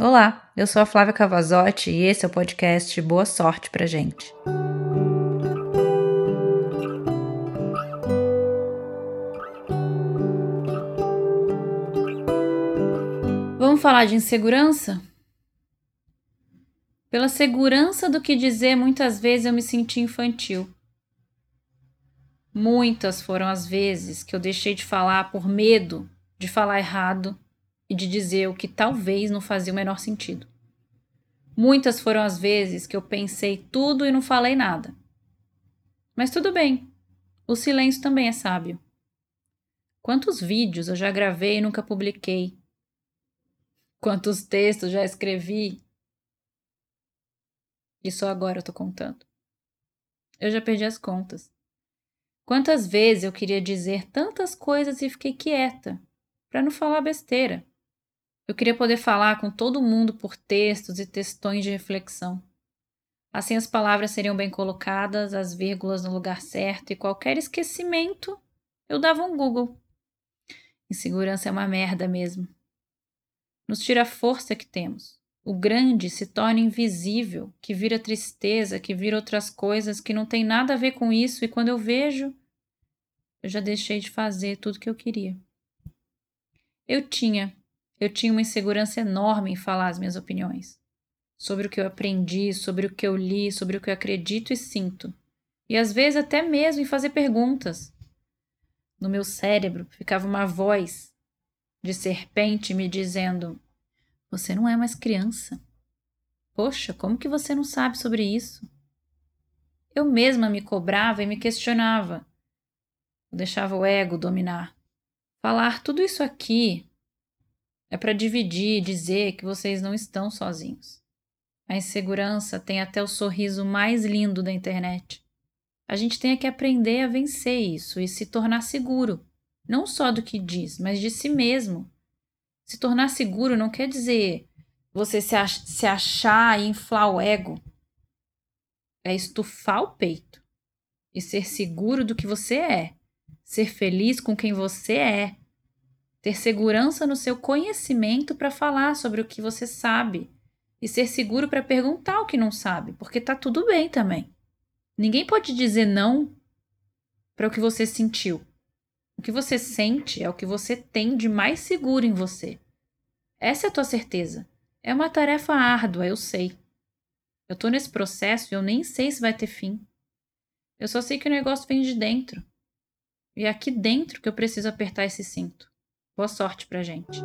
Olá, eu sou a Flávia Cavazotti e esse é o podcast Boa Sorte pra gente. Vamos falar de insegurança? Pela segurança do que dizer, muitas vezes eu me senti infantil. Muitas foram as vezes que eu deixei de falar por medo de falar errado e de dizer o que talvez não fazia o menor sentido. Muitas foram as vezes que eu pensei tudo e não falei nada. Mas tudo bem, o silêncio também é sábio. Quantos vídeos eu já gravei e nunca publiquei? Quantos textos já escrevi e só agora eu tô contando? Eu já perdi as contas. Quantas vezes eu queria dizer tantas coisas e fiquei quieta, para não falar besteira. Eu queria poder falar com todo mundo por textos e textões de reflexão. Assim as palavras seriam bem colocadas, as vírgulas no lugar certo e qualquer esquecimento eu dava um Google. Insegurança é uma merda mesmo. Nos tira a força que temos. O grande se torna invisível, que vira tristeza, que vira outras coisas que não tem nada a ver com isso, e quando eu vejo, eu já deixei de fazer tudo que eu queria. Eu tinha eu tinha uma insegurança enorme em falar as minhas opiniões. Sobre o que eu aprendi, sobre o que eu li, sobre o que eu acredito e sinto. E às vezes até mesmo em fazer perguntas. No meu cérebro ficava uma voz de serpente me dizendo: Você não é mais criança. Poxa, como que você não sabe sobre isso? Eu mesma me cobrava e me questionava. Eu deixava o ego dominar. Falar tudo isso aqui, é para dividir e dizer que vocês não estão sozinhos. A insegurança tem até o sorriso mais lindo da internet. A gente tem que aprender a vencer isso e se tornar seguro, não só do que diz, mas de si mesmo. Se tornar seguro não quer dizer você se, ach se achar e inflar o ego. É estufar o peito e ser seguro do que você é, ser feliz com quem você é, ter segurança no seu conhecimento para falar sobre o que você sabe e ser seguro para perguntar o que não sabe, porque tá tudo bem também. Ninguém pode dizer não para o que você sentiu. O que você sente é o que você tem de mais seguro em você. Essa é a tua certeza. É uma tarefa árdua, eu sei. Eu tô nesse processo e eu nem sei se vai ter fim. Eu só sei que o negócio vem de dentro. E é aqui dentro que eu preciso apertar esse cinto. Boa sorte para gente.